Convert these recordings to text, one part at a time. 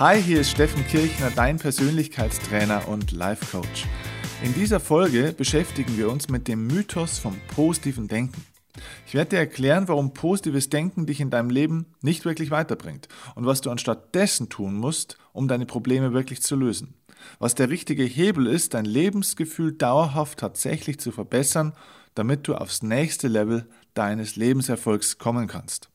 Hi, hier ist Steffen Kirchner, dein Persönlichkeitstrainer und Life Coach. In dieser Folge beschäftigen wir uns mit dem Mythos vom positiven Denken. Ich werde dir erklären, warum positives Denken dich in deinem Leben nicht wirklich weiterbringt und was du anstatt dessen tun musst, um deine Probleme wirklich zu lösen. Was der richtige Hebel ist, dein Lebensgefühl dauerhaft tatsächlich zu verbessern, damit du aufs nächste Level deines Lebenserfolgs kommen kannst.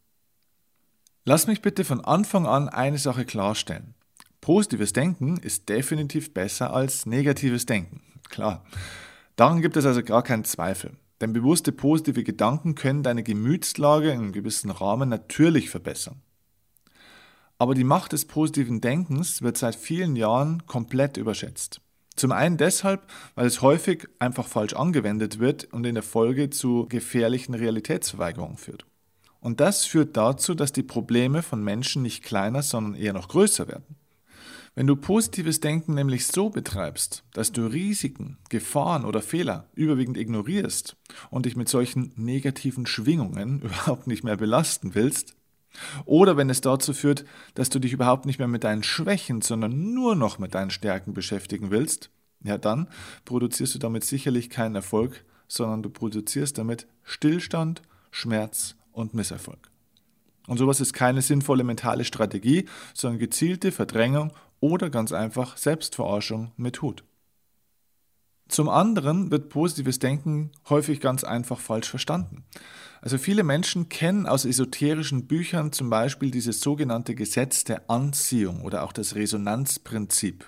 Lass mich bitte von Anfang an eine Sache klarstellen. Positives Denken ist definitiv besser als negatives Denken. Klar. Daran gibt es also gar keinen Zweifel. Denn bewusste positive Gedanken können deine Gemütslage in einem gewissen Rahmen natürlich verbessern. Aber die Macht des positiven Denkens wird seit vielen Jahren komplett überschätzt. Zum einen deshalb, weil es häufig einfach falsch angewendet wird und in der Folge zu gefährlichen Realitätsverweigerungen führt. Und das führt dazu, dass die Probleme von Menschen nicht kleiner, sondern eher noch größer werden. Wenn du positives Denken nämlich so betreibst, dass du Risiken, Gefahren oder Fehler überwiegend ignorierst und dich mit solchen negativen Schwingungen überhaupt nicht mehr belasten willst, oder wenn es dazu führt, dass du dich überhaupt nicht mehr mit deinen Schwächen, sondern nur noch mit deinen Stärken beschäftigen willst, ja dann produzierst du damit sicherlich keinen Erfolg, sondern du produzierst damit Stillstand, Schmerz und Misserfolg. Und sowas ist keine sinnvolle mentale Strategie, sondern gezielte Verdrängung oder ganz einfach Selbstverarschung mit Hut. Zum anderen wird positives Denken häufig ganz einfach falsch verstanden. Also viele Menschen kennen aus esoterischen Büchern zum Beispiel dieses sogenannte Gesetz der Anziehung oder auch das Resonanzprinzip.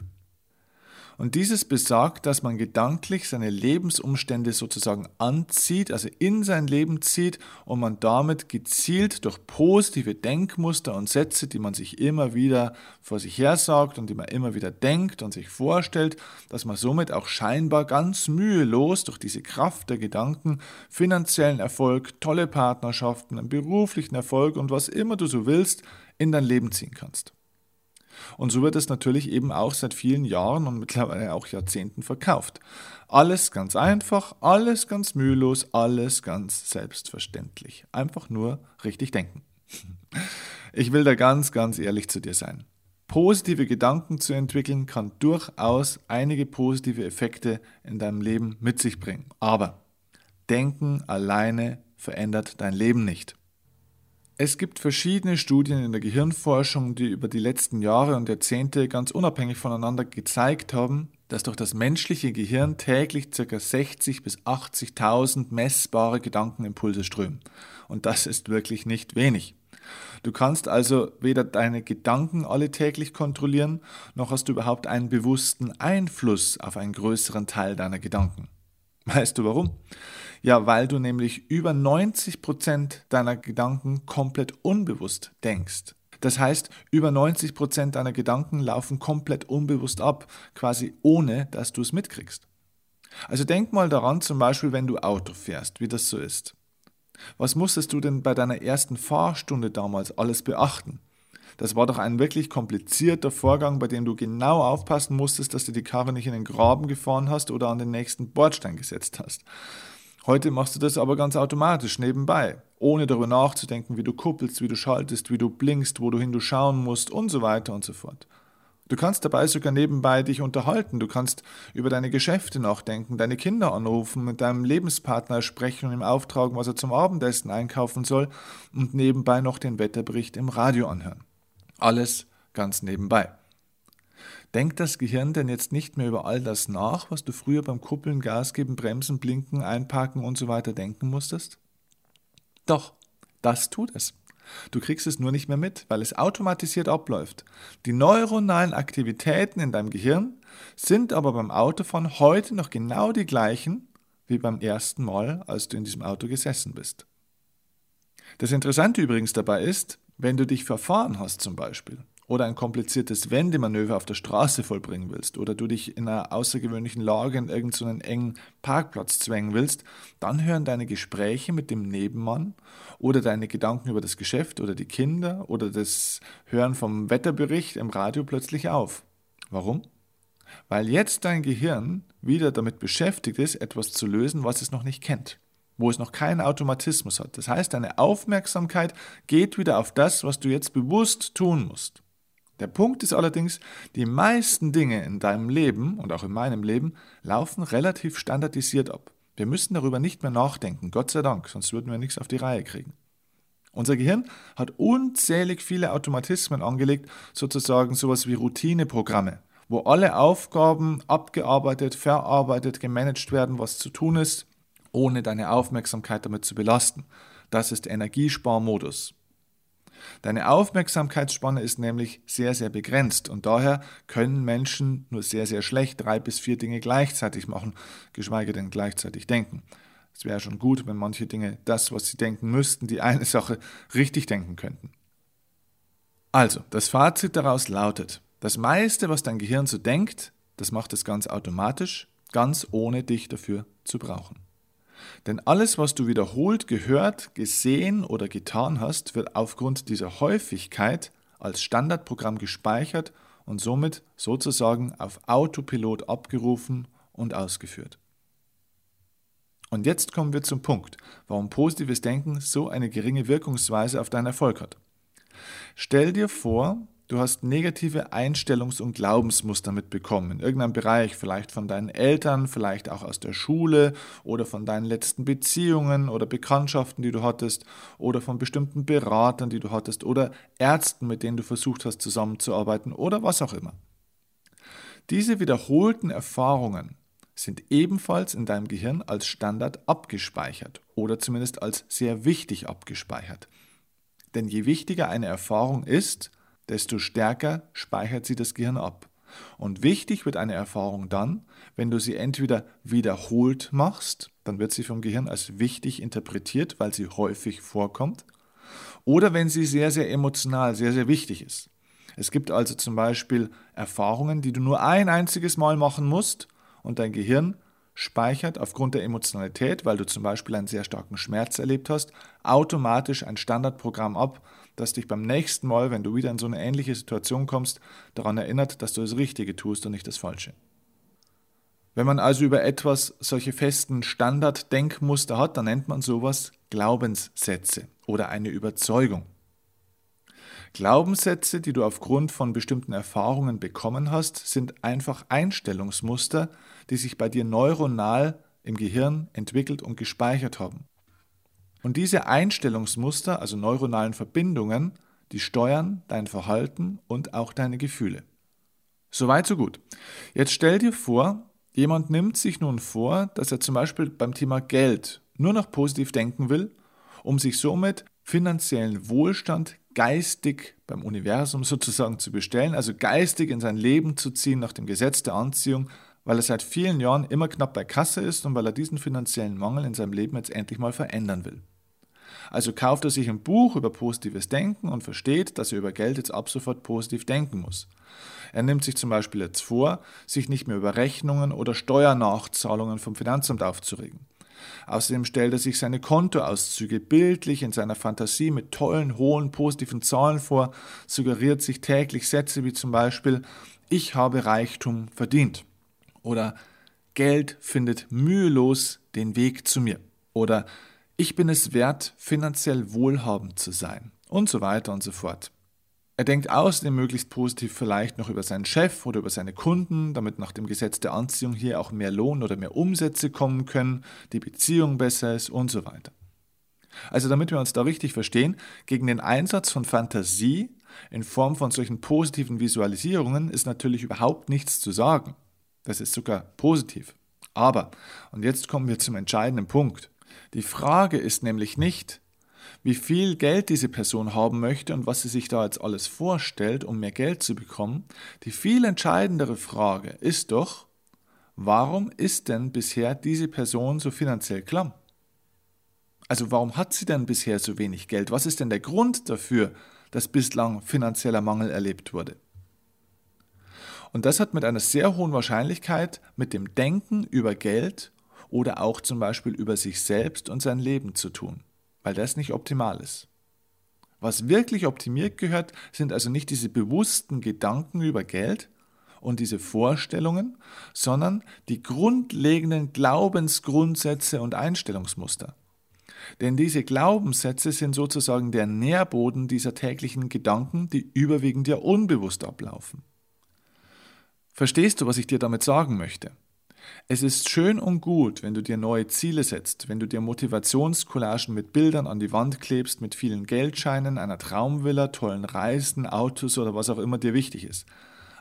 Und dieses besagt, dass man gedanklich seine Lebensumstände sozusagen anzieht, also in sein Leben zieht und man damit gezielt durch positive Denkmuster und Sätze, die man sich immer wieder vor sich her sagt und die man immer wieder denkt und sich vorstellt, dass man somit auch scheinbar ganz mühelos durch diese Kraft der Gedanken finanziellen Erfolg, tolle Partnerschaften, einen beruflichen Erfolg und was immer du so willst, in dein Leben ziehen kannst. Und so wird es natürlich eben auch seit vielen Jahren und mittlerweile auch Jahrzehnten verkauft. Alles ganz einfach, alles ganz mühelos, alles ganz selbstverständlich. Einfach nur richtig denken. Ich will da ganz, ganz ehrlich zu dir sein. Positive Gedanken zu entwickeln kann durchaus einige positive Effekte in deinem Leben mit sich bringen. Aber Denken alleine verändert dein Leben nicht. Es gibt verschiedene Studien in der Gehirnforschung, die über die letzten Jahre und Jahrzehnte ganz unabhängig voneinander gezeigt haben, dass durch das menschliche Gehirn täglich ca. 60.000 bis 80.000 messbare Gedankenimpulse strömen. Und das ist wirklich nicht wenig. Du kannst also weder deine Gedanken alle täglich kontrollieren, noch hast du überhaupt einen bewussten Einfluss auf einen größeren Teil deiner Gedanken. Weißt du warum? Ja, weil du nämlich über 90 Prozent deiner Gedanken komplett unbewusst denkst. Das heißt, über 90 Prozent deiner Gedanken laufen komplett unbewusst ab, quasi ohne, dass du es mitkriegst. Also denk mal daran, zum Beispiel, wenn du Auto fährst, wie das so ist. Was musstest du denn bei deiner ersten Fahrstunde damals alles beachten? Das war doch ein wirklich komplizierter Vorgang, bei dem du genau aufpassen musstest, dass du die Karre nicht in den Graben gefahren hast oder an den nächsten Bordstein gesetzt hast. Heute machst du das aber ganz automatisch nebenbei, ohne darüber nachzudenken, wie du kuppelst, wie du schaltest, wie du blinkst, wo du hin du schauen musst und so weiter und so fort. Du kannst dabei sogar nebenbei dich unterhalten, du kannst über deine Geschäfte nachdenken, deine Kinder anrufen, mit deinem Lebenspartner sprechen und ihm auftragen, was er zum Abendessen einkaufen soll und nebenbei noch den Wetterbericht im Radio anhören. Alles ganz nebenbei. Denkt das Gehirn denn jetzt nicht mehr über all das nach, was du früher beim Kuppeln, Gas geben, Bremsen, Blinken, Einparken und so weiter denken musstest? Doch, das tut es. Du kriegst es nur nicht mehr mit, weil es automatisiert abläuft. Die neuronalen Aktivitäten in deinem Gehirn sind aber beim Autofahren heute noch genau die gleichen wie beim ersten Mal, als du in diesem Auto gesessen bist. Das Interessante übrigens dabei ist, wenn du dich verfahren hast zum Beispiel oder ein kompliziertes Wendemanöver auf der Straße vollbringen willst oder du dich in einer außergewöhnlichen Lage in irgendeinen engen Parkplatz zwängen willst, dann hören deine Gespräche mit dem Nebenmann oder deine Gedanken über das Geschäft oder die Kinder oder das Hören vom Wetterbericht im Radio plötzlich auf. Warum? Weil jetzt dein Gehirn wieder damit beschäftigt ist, etwas zu lösen, was es noch nicht kennt wo es noch keinen Automatismus hat. Das heißt, deine Aufmerksamkeit geht wieder auf das, was du jetzt bewusst tun musst. Der Punkt ist allerdings, die meisten Dinge in deinem Leben und auch in meinem Leben laufen relativ standardisiert ab. Wir müssen darüber nicht mehr nachdenken, Gott sei Dank, sonst würden wir nichts auf die Reihe kriegen. Unser Gehirn hat unzählig viele Automatismen angelegt, sozusagen sowas wie Routineprogramme, wo alle Aufgaben abgearbeitet, verarbeitet, gemanagt werden, was zu tun ist, ohne deine Aufmerksamkeit damit zu belasten. Das ist Energiesparmodus. Deine Aufmerksamkeitsspanne ist nämlich sehr, sehr begrenzt und daher können Menschen nur sehr, sehr schlecht drei bis vier Dinge gleichzeitig machen, geschweige denn gleichzeitig denken. Es wäre schon gut, wenn manche Dinge das, was sie denken müssten, die eine Sache richtig denken könnten. Also, das Fazit daraus lautet, das meiste, was dein Gehirn so denkt, das macht es ganz automatisch, ganz ohne dich dafür zu brauchen. Denn alles, was du wiederholt gehört, gesehen oder getan hast, wird aufgrund dieser Häufigkeit als Standardprogramm gespeichert und somit sozusagen auf Autopilot abgerufen und ausgeführt. Und jetzt kommen wir zum Punkt, warum positives Denken so eine geringe Wirkungsweise auf deinen Erfolg hat. Stell dir vor, Du hast negative Einstellungs- und Glaubensmuster mitbekommen in irgendeinem Bereich, vielleicht von deinen Eltern, vielleicht auch aus der Schule oder von deinen letzten Beziehungen oder Bekanntschaften, die du hattest oder von bestimmten Beratern, die du hattest oder Ärzten, mit denen du versucht hast zusammenzuarbeiten oder was auch immer. Diese wiederholten Erfahrungen sind ebenfalls in deinem Gehirn als Standard abgespeichert oder zumindest als sehr wichtig abgespeichert. Denn je wichtiger eine Erfahrung ist, desto stärker speichert sie das Gehirn ab. Und wichtig wird eine Erfahrung dann, wenn du sie entweder wiederholt machst, dann wird sie vom Gehirn als wichtig interpretiert, weil sie häufig vorkommt, oder wenn sie sehr, sehr emotional, sehr, sehr wichtig ist. Es gibt also zum Beispiel Erfahrungen, die du nur ein einziges Mal machen musst und dein Gehirn speichert aufgrund der Emotionalität, weil du zum Beispiel einen sehr starken Schmerz erlebt hast, automatisch ein Standardprogramm ab, das dich beim nächsten Mal, wenn du wieder in so eine ähnliche Situation kommst, daran erinnert, dass du das Richtige tust und nicht das Falsche. Wenn man also über etwas solche festen Standarddenkmuster hat, dann nennt man sowas Glaubenssätze oder eine Überzeugung. Glaubenssätze, die du aufgrund von bestimmten Erfahrungen bekommen hast, sind einfach Einstellungsmuster, die sich bei dir neuronal im Gehirn entwickelt und gespeichert haben. Und diese Einstellungsmuster, also neuronalen Verbindungen, die steuern dein Verhalten und auch deine Gefühle. Soweit, so gut. Jetzt stell dir vor, jemand nimmt sich nun vor, dass er zum Beispiel beim Thema Geld nur noch positiv denken will, um sich somit finanziellen Wohlstand geistig beim Universum sozusagen zu bestellen, also geistig in sein Leben zu ziehen nach dem Gesetz der Anziehung, weil er seit vielen Jahren immer knapp bei Kasse ist und weil er diesen finanziellen Mangel in seinem Leben jetzt endlich mal verändern will. Also kauft er sich ein Buch über positives Denken und versteht, dass er über Geld jetzt ab sofort positiv denken muss. Er nimmt sich zum Beispiel jetzt vor, sich nicht mehr über Rechnungen oder Steuernachzahlungen vom Finanzamt aufzuregen. Außerdem stellt er sich seine Kontoauszüge bildlich in seiner Fantasie mit tollen, hohen, positiven Zahlen vor, suggeriert sich täglich Sätze wie zum Beispiel Ich habe Reichtum verdient oder Geld findet mühelos den Weg zu mir oder ich bin es wert, finanziell wohlhabend zu sein und so weiter und so fort. Er denkt außerdem möglichst positiv vielleicht noch über seinen Chef oder über seine Kunden, damit nach dem Gesetz der Anziehung hier auch mehr Lohn oder mehr Umsätze kommen können, die Beziehung besser ist und so weiter. Also damit wir uns da richtig verstehen, gegen den Einsatz von Fantasie in Form von solchen positiven Visualisierungen ist natürlich überhaupt nichts zu sagen. Das ist sogar positiv. Aber, und jetzt kommen wir zum entscheidenden Punkt, die Frage ist nämlich nicht, wie viel Geld diese Person haben möchte und was sie sich da jetzt alles vorstellt, um mehr Geld zu bekommen. Die viel entscheidendere Frage ist doch, warum ist denn bisher diese Person so finanziell klamm? Also warum hat sie denn bisher so wenig Geld? Was ist denn der Grund dafür, dass bislang finanzieller Mangel erlebt wurde? Und das hat mit einer sehr hohen Wahrscheinlichkeit mit dem Denken über Geld oder auch zum Beispiel über sich selbst und sein Leben zu tun, weil das nicht optimal ist. Was wirklich optimiert gehört, sind also nicht diese bewussten Gedanken über Geld und diese Vorstellungen, sondern die grundlegenden Glaubensgrundsätze und Einstellungsmuster. Denn diese Glaubenssätze sind sozusagen der Nährboden dieser täglichen Gedanken, die überwiegend ja unbewusst ablaufen. Verstehst du, was ich dir damit sagen möchte? Es ist schön und gut, wenn du dir neue Ziele setzt, wenn du dir Motivationscollagen mit Bildern an die Wand klebst, mit vielen Geldscheinen, einer Traumvilla, tollen Reisen, Autos oder was auch immer dir wichtig ist.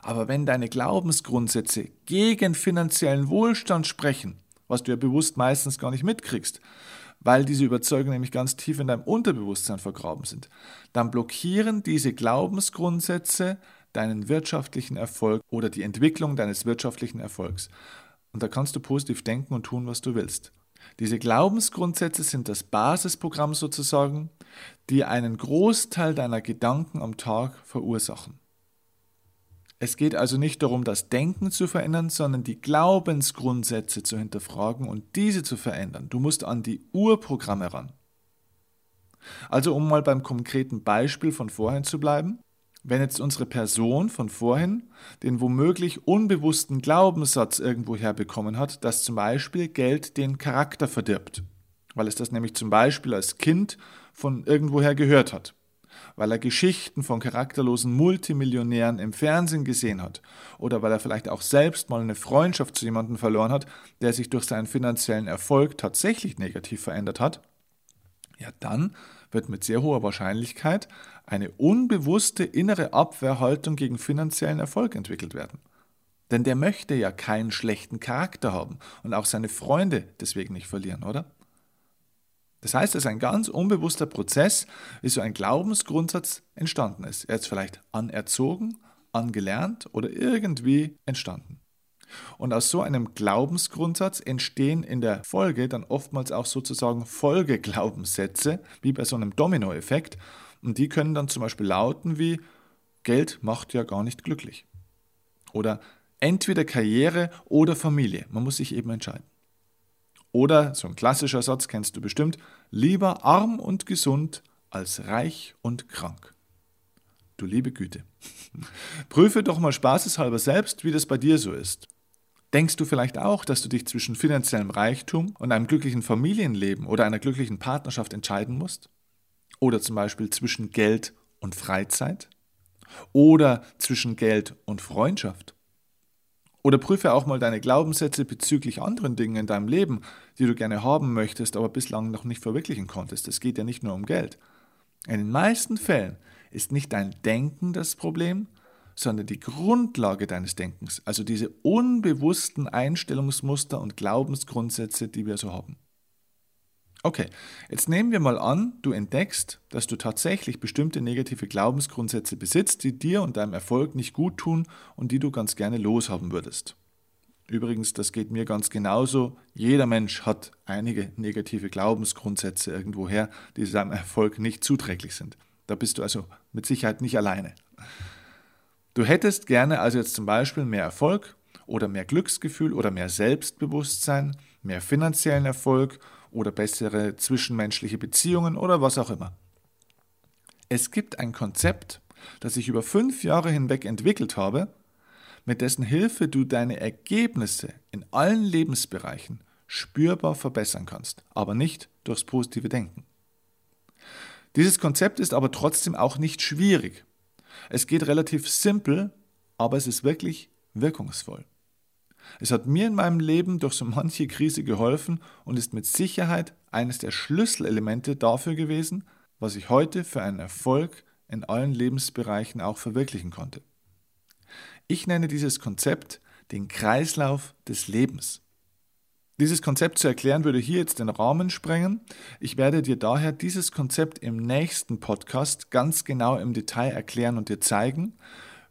Aber wenn deine Glaubensgrundsätze gegen finanziellen Wohlstand sprechen, was du ja bewusst meistens gar nicht mitkriegst, weil diese Überzeugungen nämlich ganz tief in deinem Unterbewusstsein vergraben sind, dann blockieren diese Glaubensgrundsätze deinen wirtschaftlichen Erfolg oder die Entwicklung deines wirtschaftlichen Erfolgs. Und da kannst du positiv denken und tun, was du willst. Diese Glaubensgrundsätze sind das Basisprogramm sozusagen, die einen Großteil deiner Gedanken am Tag verursachen. Es geht also nicht darum, das Denken zu verändern, sondern die Glaubensgrundsätze zu hinterfragen und diese zu verändern. Du musst an die Urprogramme ran. Also um mal beim konkreten Beispiel von vorhin zu bleiben, wenn jetzt unsere Person von vorhin den womöglich unbewussten Glaubenssatz irgendwo herbekommen hat, dass zum Beispiel Geld den Charakter verdirbt, weil es das nämlich zum Beispiel als Kind von irgendwoher gehört hat weil er Geschichten von charakterlosen Multimillionären im Fernsehen gesehen hat oder weil er vielleicht auch selbst mal eine Freundschaft zu jemandem verloren hat, der sich durch seinen finanziellen Erfolg tatsächlich negativ verändert hat, ja dann wird mit sehr hoher Wahrscheinlichkeit eine unbewusste innere Abwehrhaltung gegen finanziellen Erfolg entwickelt werden. Denn der möchte ja keinen schlechten Charakter haben und auch seine Freunde deswegen nicht verlieren, oder? Das heißt, es ist ein ganz unbewusster Prozess, wie so ein Glaubensgrundsatz entstanden ist. Er ist vielleicht anerzogen, angelernt oder irgendwie entstanden. Und aus so einem Glaubensgrundsatz entstehen in der Folge dann oftmals auch sozusagen Folgeglaubenssätze, wie bei so einem Dominoeffekt. Und die können dann zum Beispiel lauten wie Geld macht ja gar nicht glücklich. Oder entweder Karriere oder Familie. Man muss sich eben entscheiden. Oder, so ein klassischer Satz kennst du bestimmt, lieber arm und gesund als reich und krank. Du liebe Güte. Prüfe doch mal spaßeshalber selbst, wie das bei dir so ist. Denkst du vielleicht auch, dass du dich zwischen finanziellem Reichtum und einem glücklichen Familienleben oder einer glücklichen Partnerschaft entscheiden musst? Oder zum Beispiel zwischen Geld und Freizeit? Oder zwischen Geld und Freundschaft? Oder prüfe auch mal deine Glaubenssätze bezüglich anderen Dingen in deinem Leben, die du gerne haben möchtest, aber bislang noch nicht verwirklichen konntest. Es geht ja nicht nur um Geld. In den meisten Fällen ist nicht dein Denken das Problem, sondern die Grundlage deines Denkens, also diese unbewussten Einstellungsmuster und Glaubensgrundsätze, die wir so haben. Okay, jetzt nehmen wir mal an, du entdeckst, dass du tatsächlich bestimmte negative Glaubensgrundsätze besitzt, die dir und deinem Erfolg nicht gut tun und die du ganz gerne loshaben würdest. Übrigens, das geht mir ganz genauso. Jeder Mensch hat einige negative Glaubensgrundsätze irgendwoher, die seinem Erfolg nicht zuträglich sind. Da bist du also mit Sicherheit nicht alleine. Du hättest gerne also jetzt zum Beispiel mehr Erfolg oder mehr Glücksgefühl oder mehr Selbstbewusstsein, mehr finanziellen Erfolg oder bessere zwischenmenschliche Beziehungen oder was auch immer. Es gibt ein Konzept, das ich über fünf Jahre hinweg entwickelt habe, mit dessen Hilfe du deine Ergebnisse in allen Lebensbereichen spürbar verbessern kannst, aber nicht durchs positive Denken. Dieses Konzept ist aber trotzdem auch nicht schwierig. Es geht relativ simpel, aber es ist wirklich wirkungsvoll. Es hat mir in meinem Leben durch so manche Krise geholfen und ist mit Sicherheit eines der Schlüsselelemente dafür gewesen, was ich heute für einen Erfolg in allen Lebensbereichen auch verwirklichen konnte. Ich nenne dieses Konzept den Kreislauf des Lebens. Dieses Konzept zu erklären würde hier jetzt den Rahmen sprengen. Ich werde dir daher dieses Konzept im nächsten Podcast ganz genau im Detail erklären und dir zeigen,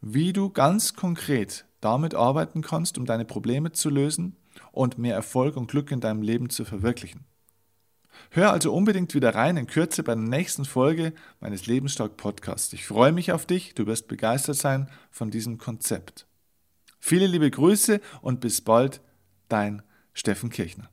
wie du ganz konkret damit arbeiten kannst, um deine Probleme zu lösen und mehr Erfolg und Glück in deinem Leben zu verwirklichen. Hör also unbedingt wieder rein in Kürze bei der nächsten Folge meines Lebensstark Podcasts. Ich freue mich auf dich, du wirst begeistert sein von diesem Konzept. Viele liebe Grüße und bis bald, dein Steffen Kirchner.